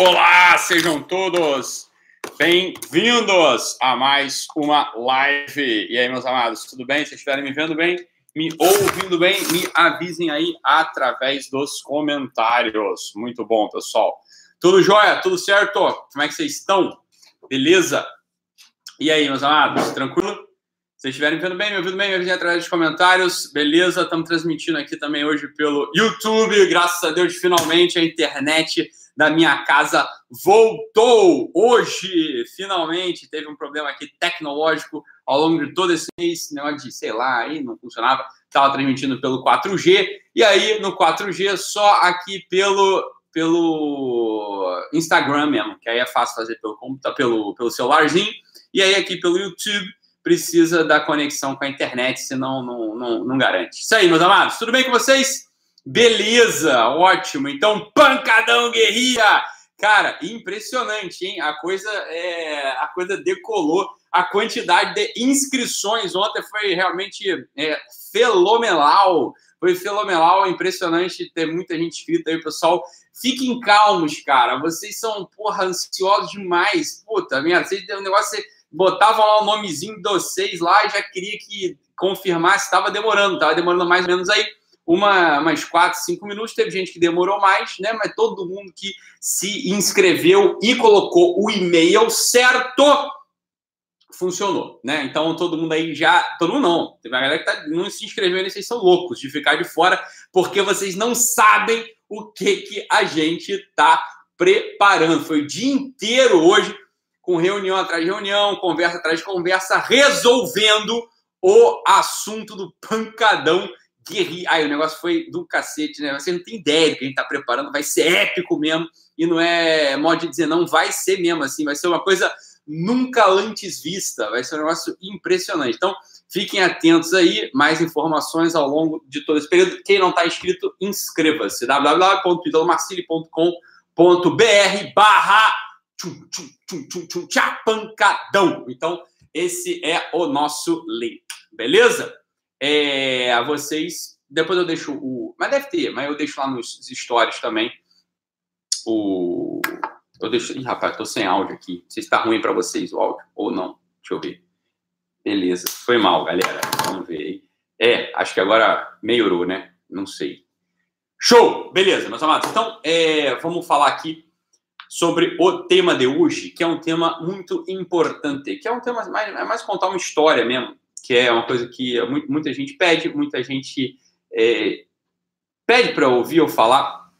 Olá, sejam todos bem-vindos a mais uma live. E aí, meus amados, tudo bem? Se estiverem me vendo bem, me ouvindo bem, me avisem aí através dos comentários. Muito bom, pessoal. Tudo jóia? Tudo certo? Como é que vocês estão? Beleza? E aí, meus amados, tranquilo? Vocês estiverem vendo bem, me ouvindo bem, me avisem através dos comentários. Beleza? Estamos transmitindo aqui também hoje pelo YouTube. Graças a Deus, finalmente a internet da minha casa voltou hoje, finalmente. Teve um problema aqui tecnológico ao longo de todo esse mês, negócio de, sei lá, aí não funcionava. Estava transmitindo pelo 4G, e aí no 4G só aqui pelo, pelo Instagram mesmo, que aí é fácil fazer pelo computador, pelo, pelo celularzinho, e aí aqui pelo YouTube precisa da conexão com a internet, senão não, não, não garante. Isso aí, meus amados, tudo bem com vocês? Beleza, ótimo. Então, pancadão guerrilha. Cara, impressionante, hein? A coisa é, a coisa decolou. A quantidade de inscrições ontem foi realmente é, fenomenal. Foi fenomenal, impressionante ter muita gente inscrita aí, pessoal. Fiquem calmos, cara. Vocês são, porra, ansiosos demais. Puta, minha, vocês um negócio, você botava lá o nomezinho de vocês lá e já queria que confirmasse, estava demorando, estava demorando mais ou menos aí uma, umas 4, 5 minutos. Teve gente que demorou mais, né? Mas todo mundo que se inscreveu e colocou o e-mail certo funcionou, né? Então todo mundo aí já. Todo mundo não. Tem uma galera que tá, não se inscreveu vocês são loucos de ficar de fora, porque vocês não sabem o que, que a gente tá preparando. Foi o dia inteiro hoje, com reunião atrás de reunião, conversa atrás de conversa, resolvendo o assunto do pancadão guerrilha. Ai, o negócio foi do cacete, né? Você não tem ideia do que a gente tá preparando, vai ser épico mesmo. E não é modo de dizer, não vai ser mesmo assim, vai ser uma coisa nunca antes vista, vai ser um negócio impressionante. Então, fiquem atentos aí, mais informações ao longo de todo esse período. Quem não está inscrito, inscreva-se. www.idolomarcili.com.br barra pancadão. Então, esse é o nosso link, beleza? é, vocês. Depois eu deixo o. Mas deve ter, mas eu deixo lá nos stories também. O. Eu deixo. Ih, rapaz, tô sem áudio aqui. Não sei se tá ruim para vocês o áudio ou não. Deixa eu ver. Beleza. Foi mal, galera. Vamos ver aí. É, acho que agora melhorou, né? Não sei. Show! Beleza, meus amados. Então, é, vamos falar aqui sobre o tema de hoje, que é um tema muito importante, que é um tema mais, é mais contar uma história mesmo que é uma coisa que muita gente pede, muita gente é, pede para ouvir eu falar,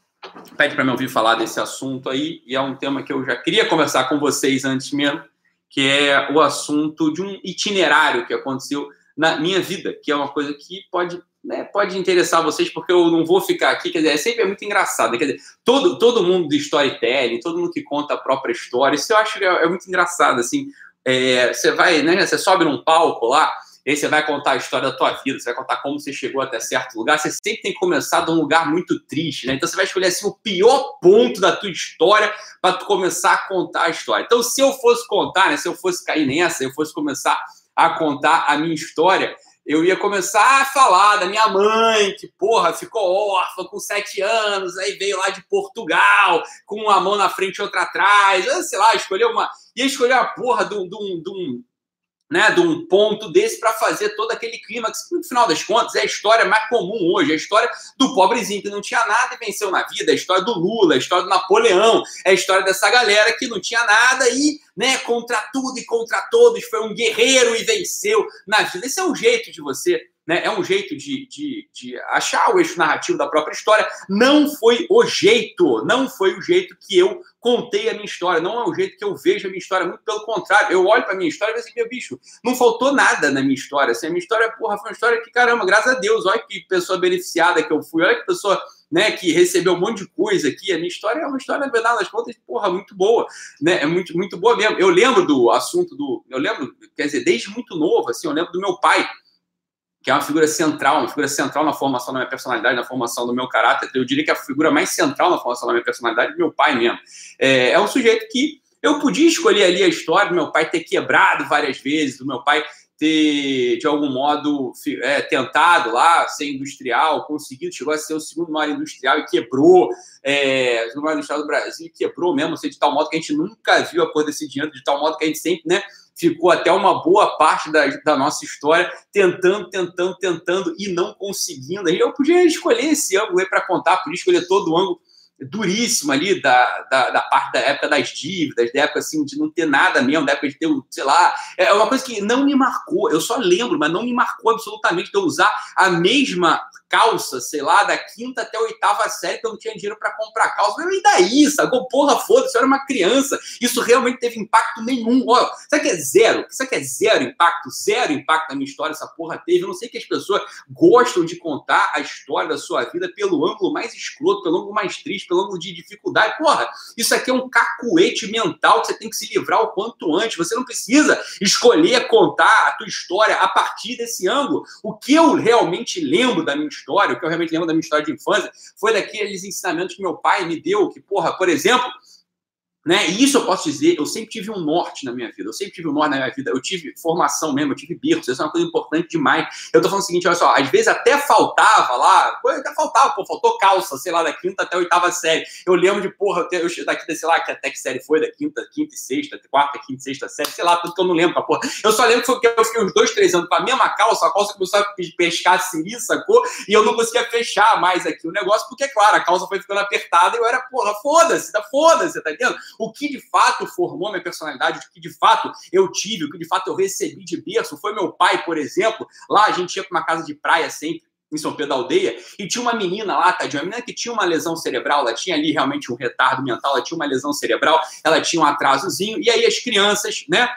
pede para me ouvir falar desse assunto aí, e é um tema que eu já queria conversar com vocês antes mesmo, que é o assunto de um itinerário que aconteceu na minha vida, que é uma coisa que pode né, pode interessar vocês, porque eu não vou ficar aqui, quer dizer, é sempre é muito engraçado, quer dizer, todo, todo mundo de storytelling, todo mundo que conta a própria história, isso eu acho é, é muito engraçado, assim, é, você vai, né, você sobe num palco lá, e aí você vai contar a história da tua vida, você vai contar como você chegou até certo lugar. Você sempre tem que começar de um lugar muito triste, né? Então você vai escolher assim o pior ponto da tua história para tu começar a contar a história. Então se eu fosse contar, né, se eu fosse cair nessa, eu fosse começar a contar a minha história, eu ia começar a falar da minha mãe, que, porra, ficou órfã com sete anos, aí veio lá de Portugal, com uma mão na frente e outra atrás, sei lá, escolheu uma. ia escolher a porra de um, de um né, de um ponto desse para fazer todo aquele clima que, no final das contas, é a história mais comum hoje. É a história do pobrezinho que não tinha nada e venceu na vida, é a história do Lula, é a história do Napoleão, é a história dessa galera que não tinha nada e, né, contra tudo e contra todos, foi um guerreiro e venceu na vida. Esse é o jeito de você né? É um jeito de, de, de achar o eixo narrativo da própria história. Não foi o jeito, não foi o jeito que eu contei a minha história, não é o jeito que eu vejo a minha história, muito pelo contrário. Eu olho para a minha história e vejo assim, meu bicho, não faltou nada na minha história. Assim, a minha história, porra, foi uma história que, caramba, graças a Deus, olha que pessoa beneficiada que eu fui, olha que pessoa né, que recebeu um monte de coisa aqui. A minha história é uma história, na verdade, das contas, porra, muito boa, né? É muito, muito boa mesmo. Eu lembro do assunto do. Eu lembro, quer dizer, desde muito novo, assim, eu lembro do meu pai que é uma figura central, uma figura central na formação da minha personalidade, na formação do meu caráter. Eu diria que é a figura mais central na formação da minha personalidade é meu pai mesmo. É, é um sujeito que eu podia escolher ali a história do meu pai ter quebrado várias vezes, do meu pai ter, de algum modo, é, tentado lá ser industrial, conseguido, chegou a ser o segundo maior industrial e quebrou, é, o segundo maior industrial do Brasil quebrou mesmo, assim, de tal modo que a gente nunca viu a cor desse dinheiro, de tal modo que a gente sempre, né, ficou até uma boa parte da, da nossa história tentando, tentando, tentando e não conseguindo. Eu podia escolher esse ângulo para contar, podia escolher todo o ângulo duríssimo ali da, da, da, parte da época das dívidas, da época assim, de não ter nada mesmo, da época de ter, sei lá, é uma coisa que não me marcou, eu só lembro, mas não me marcou absolutamente de eu usar a mesma calça, sei lá, da quinta até a oitava série, que eu não tinha dinheiro para comprar calça. E daí, sacou? Porra, foda-se, eu era uma criança. Isso realmente teve impacto nenhum. Ó, sabe que é zero? Sabe que é zero impacto? Zero impacto na minha história, essa porra teve. Eu não sei que as pessoas gostam de contar a história da sua vida pelo ângulo mais escroto, pelo ângulo mais triste, pelo de dificuldade. Porra, isso aqui é um cacuete mental que você tem que se livrar o quanto antes. Você não precisa escolher contar a tua história a partir desse ângulo. O que eu realmente lembro da minha história, o que eu realmente lembro da minha história de infância, foi daqueles ensinamentos que meu pai me deu, que, porra, por exemplo, né? E isso eu posso dizer, eu sempre tive um norte na minha vida, eu sempre tive um norte na minha vida, eu tive formação mesmo, eu tive berço, isso é uma coisa importante demais. Eu tô falando o seguinte, olha só, às vezes até faltava lá, até faltava, pô, faltou calça, sei lá, da quinta até a oitava série. Eu lembro de, porra, eu, daqui, sei lá, que até que série foi, da quinta, quinta e sexta, quarta, quinta e sexta série, sei lá, tudo que eu não lembro, porra. Eu só lembro que, foi, eu fiquei uns dois, três anos com a mesma calça, a calça começou a pescar siri, sacou? E eu não conseguia fechar mais aqui o negócio, porque, claro, a calça foi ficando apertada e eu era, porra, foda-se, tá foda-se, tá entendendo? O que de fato formou minha personalidade, o que de fato eu tive, o que de fato eu recebi de berço foi meu pai, por exemplo. Lá a gente ia para uma casa de praia sempre em São Pedro da Aldeia, e tinha uma menina lá, tadinha, uma menina que tinha uma lesão cerebral, ela tinha ali realmente um retardo mental, ela tinha uma lesão cerebral, ela tinha um atrasozinho, e aí as crianças, né,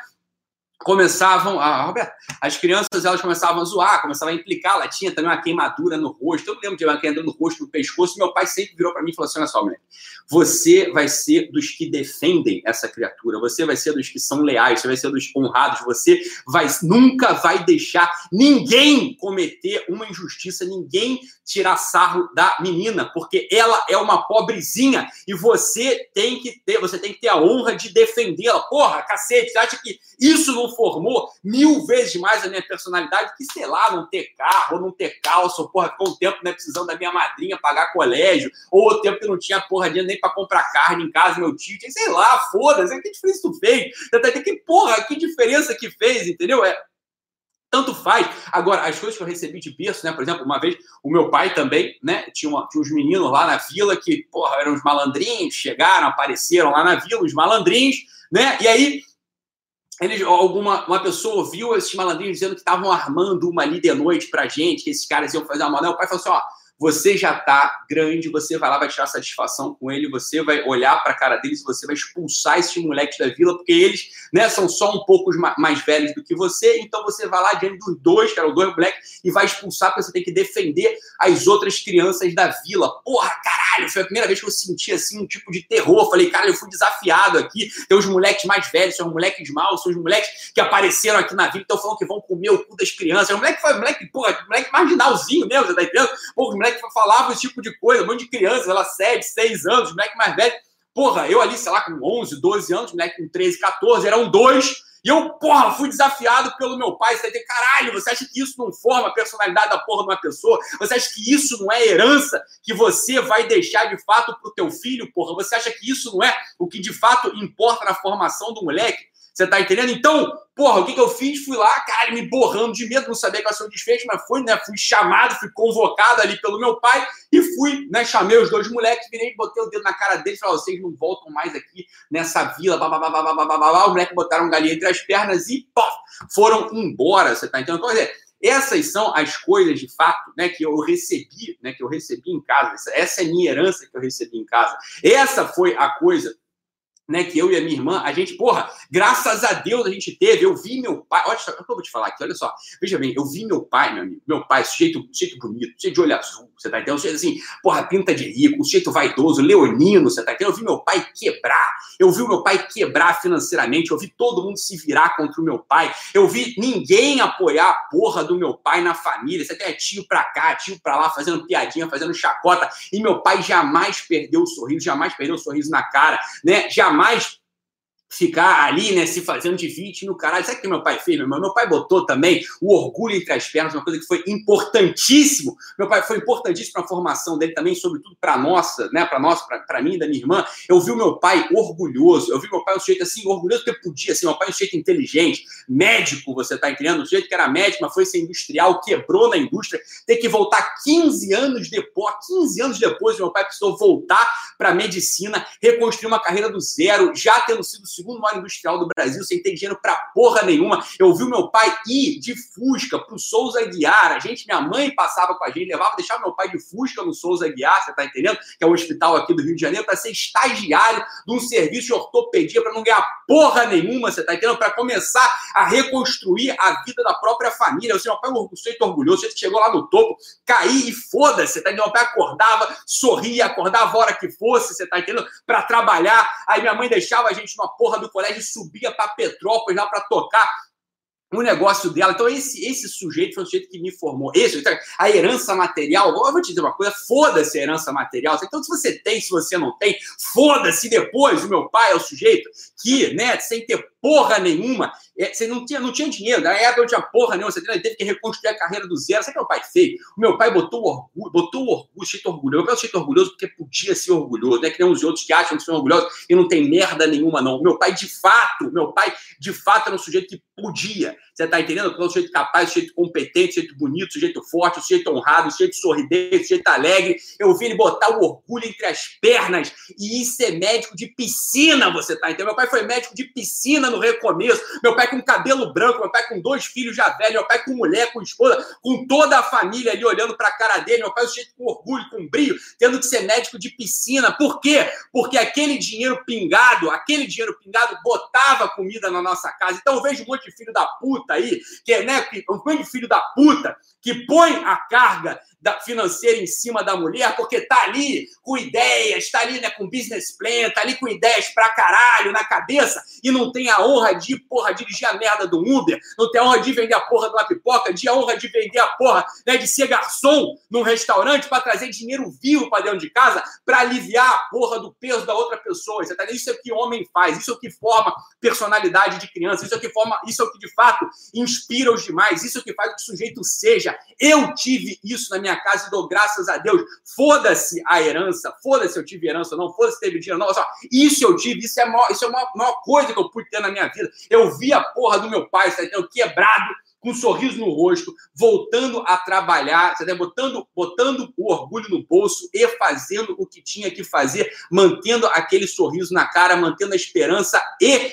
começavam, a Roberto, as crianças elas começavam a zoar, começavam a implicar, ela tinha também uma queimadura no rosto, eu lembro de uma queimadura no rosto, no pescoço, e meu pai sempre virou para mim e falou assim, olha só, moleque, você vai ser dos que defendem essa criatura, você vai ser dos que são leais, você vai ser dos honrados, você vai nunca vai deixar ninguém cometer uma injustiça, ninguém tirar sarro da menina, porque ela é uma pobrezinha e você tem que ter, você tem que ter a honra de defendê-la. Porra, cacete, você acha que isso não formou mil vezes mais a minha personalidade que, sei lá, não ter carro, não ter calça, ou porra, ficou um tempo né, precisando da minha madrinha pagar colégio, ou o tempo que não tinha porra dinheiro nem para comprar carne em casa, meu tio, sei lá, foda-se, que diferença tu fez? Que porra, que diferença que fez, entendeu? É, tanto faz. Agora, as coisas que eu recebi de berço, né? Por exemplo, uma vez o meu pai também, né? Tinha, uma, tinha uns meninos lá na vila que, porra, eram os malandrinhos, chegaram, apareceram lá na vila, os malandrinhos, né? E aí eles, alguma uma pessoa ouviu esses malandrinhos dizendo que estavam armando uma ali de noite pra gente, que esses caras iam fazer uma mal. O pai falou assim: ó, você já está grande, você vai lá, vai tirar satisfação com ele, você vai olhar para a cara deles, você vai expulsar esses moleques da vila, porque eles né, são só um pouco mais velhos do que você, então você vai lá diante dos dois, que eram dois moleques, e vai expulsar, porque você tem que defender as outras crianças da vila. Porra, caralho, foi a primeira vez que eu senti assim um tipo de terror. Falei, cara, eu fui desafiado aqui. Tem os moleques mais velhos, são os moleques maus, são os moleques que apareceram aqui na vila, então falando que vão comer o cu das crianças. O moleque foi, moleque, porra, moleque marginalzinho mesmo, você tá entendendo? Porra, moleque que falava esse tipo de coisa, um monte de criança, ela 7, 6 anos, moleque mais velho. Porra, eu ali, sei lá, com 11, 12 anos, moleque com 13, 14, eram dois. E eu, porra, fui desafiado pelo meu pai. Você dizer, caralho, você acha que isso não forma a personalidade da porra de uma pessoa? Você acha que isso não é herança que você vai deixar de fato pro teu filho, porra? Você acha que isso não é o que de fato importa na formação do moleque? Você tá entendendo? Então, porra, o que, que eu fiz? Fui lá, cara, me borrando de medo, não sabia qual ser o desfecho, mas fui, né? Fui chamado, fui convocado ali pelo meu pai e fui, né? Chamei os dois moleques, virei, botei o dedo na cara deles falei: vocês não voltam mais aqui nessa vila, blá, blá, blá, blá, blá, blá, blá. Os moleques botaram galinha entre as pernas e, pô, foram embora, você tá entendendo? Então, quer essas são as coisas de fato, né, que eu recebi, né, que eu recebi em casa. Essa, essa é minha herança que eu recebi em casa. Essa foi a coisa né, que eu e a minha irmã, a gente, porra, graças a Deus a gente teve. Eu vi meu pai, olha só, eu vou te falar aqui, olha só. Veja bem, eu vi meu pai, meu amigo, meu pai, sujeito, sujeito bonito, sujeito de olho azul, você tá entendendo? Sujeito assim, porra, pinta de rico, sujeito vaidoso, leonino, você tá entendendo? Eu vi meu pai quebrar, eu vi o meu pai quebrar financeiramente, eu vi todo mundo se virar contra o meu pai, eu vi ninguém apoiar a porra do meu pai na família, você tem tio pra cá, tio pra lá, fazendo piadinha, fazendo chacota, e meu pai jamais perdeu o sorriso, jamais perdeu o sorriso na cara, né? Jamais mais ficar ali, né, se fazendo de vítima caralho. Sabe o que meu pai fez? Meu, meu pai botou também o orgulho entre as pernas, uma coisa que foi importantíssimo. Meu pai foi importantíssimo para a formação dele também, sobretudo para nossa, né, para nossa, para mim da minha irmã. Eu vi o meu pai orgulhoso. Eu vi meu pai um sujeito assim orgulhoso porque podia, assim, meu pai um sujeito inteligente, médico, você tá entendendo? Um sujeito que era médico, mas foi ser industrial, quebrou na indústria, ter que voltar 15 anos depois, 15 anos depois, meu pai precisou voltar para medicina, reconstruir uma carreira do zero, já tendo sido segundo maior industrial do Brasil, sem ter dinheiro para porra nenhuma. Eu vi o meu pai ir de Fusca pro Souza Guiar. A gente, minha mãe passava com a gente, levava, deixava meu pai de Fusca no Souza Guiar, você tá entendendo? Que é o hospital aqui do Rio de Janeiro, para ser estagiário de um serviço de ortopedia, para não ganhar porra nenhuma, você tá entendendo? Para começar a reconstruir a vida da própria família. Sei, meu pai é um sujeito orgulhoso, ele chegou lá no topo, caí e foda-se, você tá entendendo? Meu pai acordava, sorria, acordava a hora que fosse, você tá entendendo? Para trabalhar. Aí minha mãe deixava a gente numa porra porra do colégio subia para Petrópolis lá para tocar o negócio dela. Então, esse, esse sujeito foi o sujeito que me formou. Esse, então, a herança material, eu vou te dizer uma coisa, foda-se a herança material. Então, se você tem, se você não tem, foda-se depois. O meu pai é o sujeito que, né, sem ter porra nenhuma. É, você não tinha, não tinha dinheiro, na época não tinha porra nenhuma, você teve que reconstruir a carreira do zero. Sabe o que meu pai fez? O meu pai botou orgulho, botou orgulho, cheio orgulhoso. Meu pai é cheio orgulhoso porque podia ser orgulhoso, né? Que nem os outros que acham que são orgulhosos e não tem merda nenhuma, não. Meu pai, de fato, meu pai, de fato, era um sujeito que podia. Você tá entendendo? Porque é um sujeito capaz, um sujeito competente, um sujeito bonito, um sujeito forte, um sujeito honrado, um sujeito sorridente, um sujeito alegre. Eu vi ele botar o orgulho entre as pernas e ir ser médico de piscina, você tá entendendo? Meu pai foi médico de piscina no recomeço. Meu pai com cabelo branco, meu pai com dois filhos já velhos, meu pai com mulher, com esposa, com toda a família ali olhando para a cara dele. Meu pai cheio com orgulho, com brilho, tendo que ser médico de piscina. Por quê? Porque aquele dinheiro pingado, aquele dinheiro pingado botava comida na nossa casa. Então eu vejo um monte de filho da puta aí, que é, né, um monte de filho da puta que põe a carga financeira em cima da mulher, porque tá ali com ideias, tá ali né, com business plan, tá ali com ideias pra caralho na cabeça e não tem a honra de, porra, dirigir a merda do Uber, não tem a honra de vender a porra de uma pipoca, de a honra de vender a porra, né, de ser garçom num restaurante para trazer dinheiro vivo para dentro de casa para aliviar a porra do peso da outra pessoa. Tá isso é o que homem faz, isso é o que forma personalidade de criança, isso é o que forma, isso é o que de fato inspira os demais, isso é o que faz que o sujeito seja. Eu tive isso na minha casa e dou graças a Deus. Foda-se a herança, foda-se eu tive herança não, foda-se teve dinheiro não. Só, isso eu tive, isso é, a maior, isso é a maior, maior, coisa que eu pude ter na minha vida. Eu vi a porra do meu pai, entendendo? Quebrado, com um sorriso no rosto, voltando a trabalhar, tá botando, botando o orgulho no bolso e fazendo o que tinha que fazer, mantendo aquele sorriso na cara, mantendo a esperança e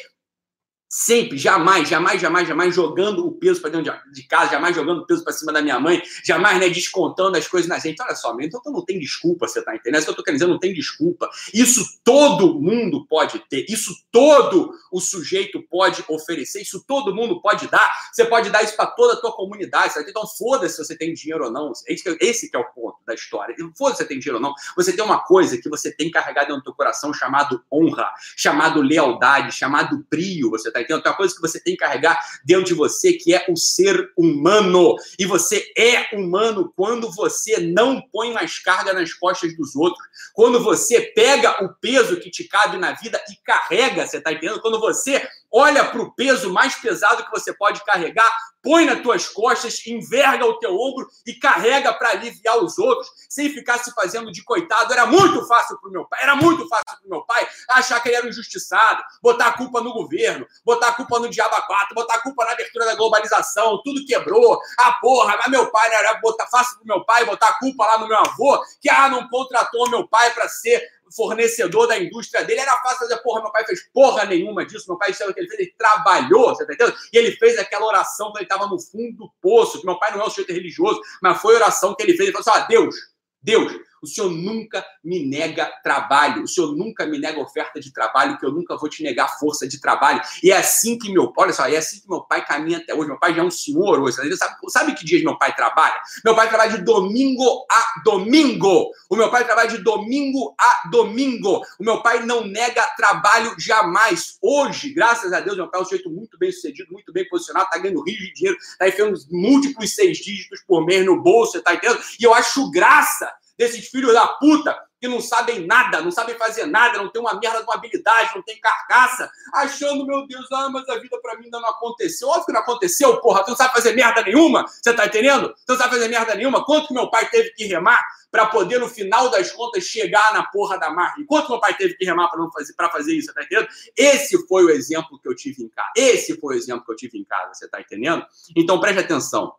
Sempre, jamais, jamais, jamais, jamais jogando o peso para dentro de casa, jamais jogando o peso para cima da minha mãe, jamais né, descontando as coisas na gente. Olha só, então não tem desculpa, você tá entendendo? Isso que eu tô querendo dizer, não tem desculpa. Isso todo mundo pode ter, isso todo o sujeito pode oferecer, isso todo mundo pode dar. Você pode dar isso para toda a tua comunidade, sabe? Então foda-se se você tem dinheiro ou não. Esse, esse que é o ponto da história. Foda-se se você tem dinheiro ou não. Você tem uma coisa que você tem carregado dentro do teu coração chamado honra, chamado lealdade, chamado brio, você tá tá entendendo? Tem uma coisa que você tem que carregar dentro de você, que é o ser humano. E você é humano quando você não põe mais carga nas costas dos outros. Quando você pega o peso que te cabe na vida e carrega, você tá entendendo? Quando você olha para o peso mais pesado que você pode carregar, põe nas tuas costas, enverga o teu ombro e carrega para aliviar os outros, sem ficar se fazendo de coitado. Era muito fácil para o meu pai, era muito fácil para meu pai achar que ele era um injustiçado, botar a culpa no governo, botar a culpa no Diabo 4, botar a culpa na abertura da globalização, tudo quebrou. Ah, porra, mas meu pai era botar fácil para meu pai botar a culpa lá no meu avô, que ah, não contratou meu pai para ser fornecedor da indústria dele, era fácil fazer, porra, meu pai fez porra nenhuma disso, meu pai sabe o que ele fez, ele trabalhou, você tá entendendo? E ele fez aquela oração quando ele estava no fundo do poço, que meu pai não é um sujeito religioso, mas foi a oração que ele fez, ele falou assim, ah, Deus, Deus, o Senhor nunca me nega trabalho, o Senhor nunca me nega oferta de trabalho, que eu nunca vou te negar força de trabalho. E é assim que meu pai, olha só, é assim que meu pai caminha até hoje. Meu pai já é um senhor hoje. Sabe, sabe que dias meu pai trabalha? Meu pai trabalha de domingo a domingo. O meu pai trabalha de domingo a domingo. O meu pai não nega trabalho jamais. Hoje, graças a Deus, meu pai é um sujeito muito bem sucedido, muito bem posicionado, está ganhando rios de dinheiro, está enfiando múltiplos seis dígitos por mês no bolso, tá entendendo? E eu acho graça desses filhos da puta que não sabem nada, não sabem fazer nada, não tem uma merda de uma habilidade, não tem carcaça, achando, meu Deus, ah, mas a vida para mim ainda não aconteceu. Óbvio que não aconteceu, porra, tu não sabe fazer merda nenhuma, você tá entendendo? Tu não sabe fazer merda nenhuma. Quanto que meu pai teve que remar para poder, no final das contas, chegar na porra da marca? Quanto meu pai teve que remar para fazer, pra fazer isso, você tá entendendo? Esse foi o exemplo que eu tive em casa. Esse foi o exemplo que eu tive em casa, você tá entendendo? Então preste atenção.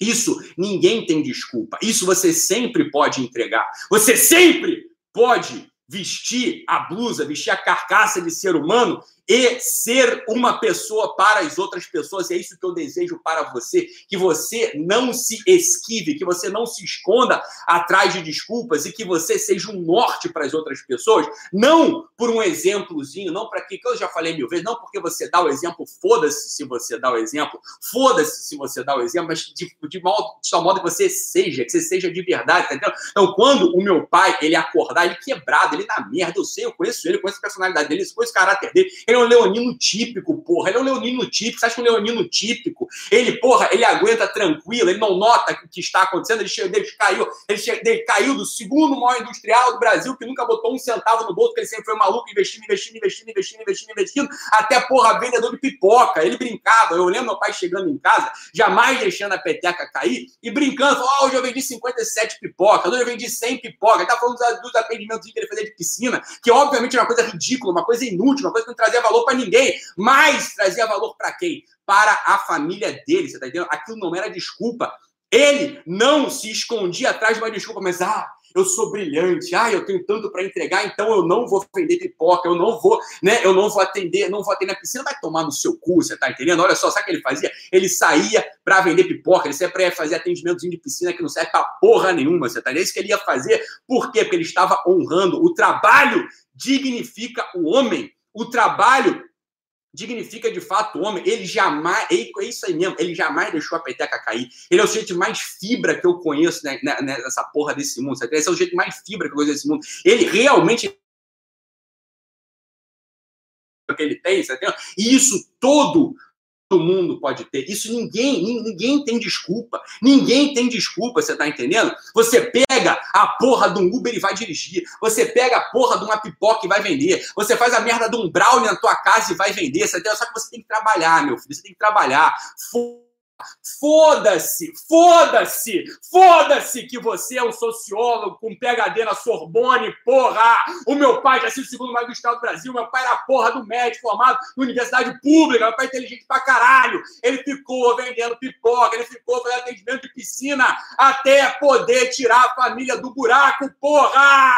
Isso ninguém tem desculpa. Isso você sempre pode entregar. Você sempre pode vestir a blusa, vestir a carcaça de ser humano e ser uma pessoa para as outras pessoas. É isso que eu desejo para você, que você não se esquive, que você não se esconda atrás de desculpas e que você seja um norte para as outras pessoas, não por um exemplozinho, não para que, que eu já falei mil vezes, não porque você dá o exemplo, foda-se se você dá o exemplo, foda-se se você dá o exemplo, mas de, de, mal, de tal modo que você seja, que você seja de verdade, tá Então, quando o meu pai, ele acordar, ele quebrado, ele na merda, eu sei, eu conheço ele, conheço a personalidade dele, conheço o caráter dele, ele é um leonino típico, porra. Ele é um leonino típico. Você acha que um leonino típico, ele, porra, ele aguenta tranquilo, ele não nota o que está acontecendo, ele, chega, ele caiu, ele, chega, ele caiu do segundo maior industrial do Brasil, que nunca botou um centavo no bolso, que ele sempre foi maluco, investindo, investindo, investindo, investindo, investindo, investindo, até, porra, vendedor de pipoca. Ele brincava. Eu lembro meu pai chegando em casa, jamais deixando a peteca cair, e brincando, falou, oh, hoje eu vendi 57 pipocas, hoje eu vendi 100 pipocas. Ele tá falando dos, dos atendimentos que ele fazia de piscina, que obviamente era uma coisa ridícula, uma coisa inútil, uma coisa que não trazia valor para ninguém, mas trazia valor para quem? Para a família dele, você tá entendendo? Aquilo não era desculpa. Ele não se escondia atrás de uma desculpa, mas ah, eu sou brilhante, ah, eu tenho tanto para entregar, então eu não vou vender pipoca, eu não vou, né? Eu não vou atender, não vou atender na piscina, vai tomar no seu cu, você tá entendendo? Olha só, sabe o que ele fazia? Ele saía para vender pipoca, ele saía para fazer atendimentos de piscina que não serve para porra nenhuma, você tá entendendo? É isso que ele ia fazer. Por quê? Porque ele estava honrando. O trabalho dignifica o homem. O trabalho dignifica de fato o homem. Ele jamais, é isso aí mesmo, ele jamais deixou a peteca cair. Ele é o jeito mais fibra que eu conheço né, né, nessa porra desse mundo. Sabe? Esse é o jeito mais fibra que eu conheço desse mundo. Ele realmente que ele tem, sabe? E isso todo mundo pode ter. Isso ninguém, ninguém tem desculpa. Ninguém tem desculpa, você tá entendendo? Você pega a porra de um Uber e vai dirigir. Você pega a porra de uma pipoca e vai vender. Você faz a merda de um brownie na tua casa e vai vender. Só que você tem que trabalhar, meu filho. Você tem que trabalhar. Foda-se, foda-se, foda-se que você é um sociólogo com PhD na Sorbonne, porra! O meu pai já sido o segundo mais do Estado do Brasil, meu pai era porra do médico formado na universidade pública, meu pai é inteligente pra caralho. Ele ficou vendendo pipoca, ele ficou fazendo atendimento de piscina até poder tirar a família do buraco, porra!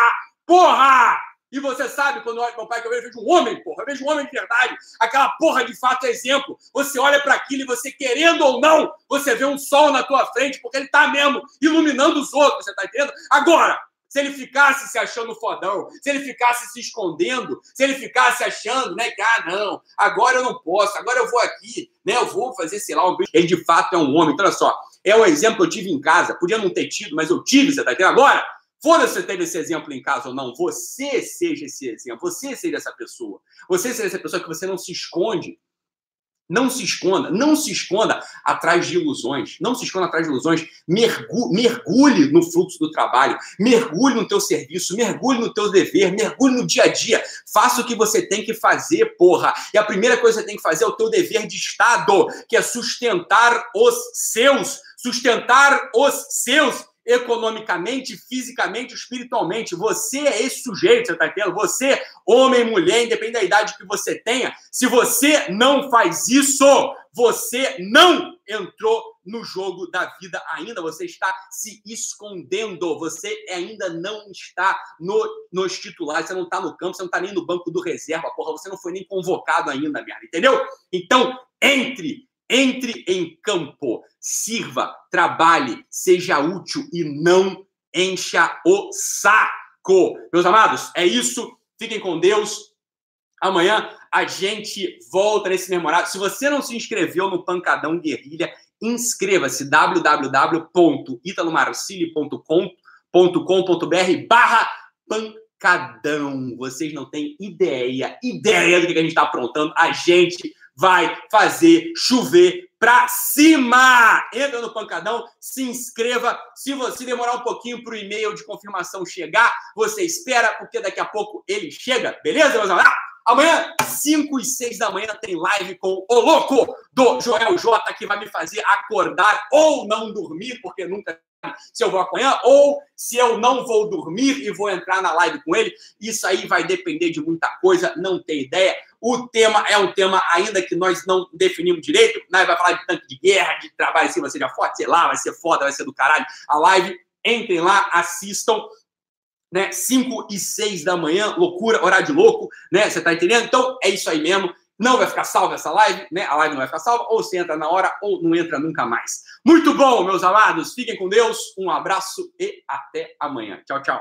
Porra! E você sabe, quando eu olho meu pai, que eu vejo um homem, porra, eu vejo um homem de verdade, aquela porra de fato é exemplo. Você olha para aquilo e você, querendo ou não, você vê um sol na tua frente, porque ele tá mesmo iluminando os outros, você tá entendendo? Agora, se ele ficasse se achando fodão, se ele ficasse se escondendo, se ele ficasse achando, né, que, ah, não, agora eu não posso, agora eu vou aqui, né, eu vou fazer, sei lá, um... ele de fato é um homem. Então, olha só, é o exemplo que eu tive em casa, podia não ter tido, mas eu tive, você tá entendendo? Agora, Foda-se se teve esse exemplo em casa ou não, você seja esse exemplo, você seja essa pessoa. Você seja essa pessoa que você não se esconde. Não se esconda, não se esconda atrás de ilusões, não se esconda atrás de ilusões, mergulhe, mergulhe no fluxo do trabalho, mergulhe no teu serviço, mergulhe no teu dever, mergulhe no dia a dia, faça o que você tem que fazer, porra. E a primeira coisa que você tem que fazer é o teu dever de Estado, que é sustentar os seus, sustentar os seus economicamente, fisicamente, espiritualmente. Você é esse sujeito, você está entendendo? Você, homem, mulher, independente da idade que você tenha, se você não faz isso, você não entrou no jogo da vida ainda, você está se escondendo, você ainda não está no, nos titulares, você não está no campo, você não está nem no banco do reserva, porra, você não foi nem convocado ainda, merda, entendeu? Então, entre entre em campo, sirva, trabalhe, seja útil e não encha o saco. Meus amados, é isso. Fiquem com Deus. Amanhã a gente volta nesse memorável. Se você não se inscreveu no Pancadão Guerrilha, inscreva-se www.italomarcili.com.br barra pancadão. Vocês não têm ideia, ideia do que a gente está aprontando. A gente vai fazer chover pra cima! Entra no pancadão, se inscreva. Se você demorar um pouquinho para o e-mail de confirmação chegar, você espera, porque daqui a pouco ele chega, beleza, meus amigos? Amanhã, 5 e 6 da manhã, tem live com o louco do Joel J, que vai me fazer acordar ou não dormir, porque nunca se eu vou apanhar ou se eu não vou dormir e vou entrar na live com ele. Isso aí vai depender de muita coisa, não tem ideia. O tema é um tema ainda que nós não definimos direito. Nós vai falar de tanque de guerra, de trabalho assim, vai ser forte, sei lá, vai ser foda, vai ser do caralho. A live, entrem lá, assistam. Né, 5 e 6 da manhã, loucura, horário de louco, né? Você tá entendendo? Então é isso aí mesmo. Não vai ficar salva essa live, né? A live não vai ficar salva, ou você entra na hora ou não entra nunca mais. Muito bom, meus amados. Fiquem com Deus. Um abraço e até amanhã. Tchau, tchau.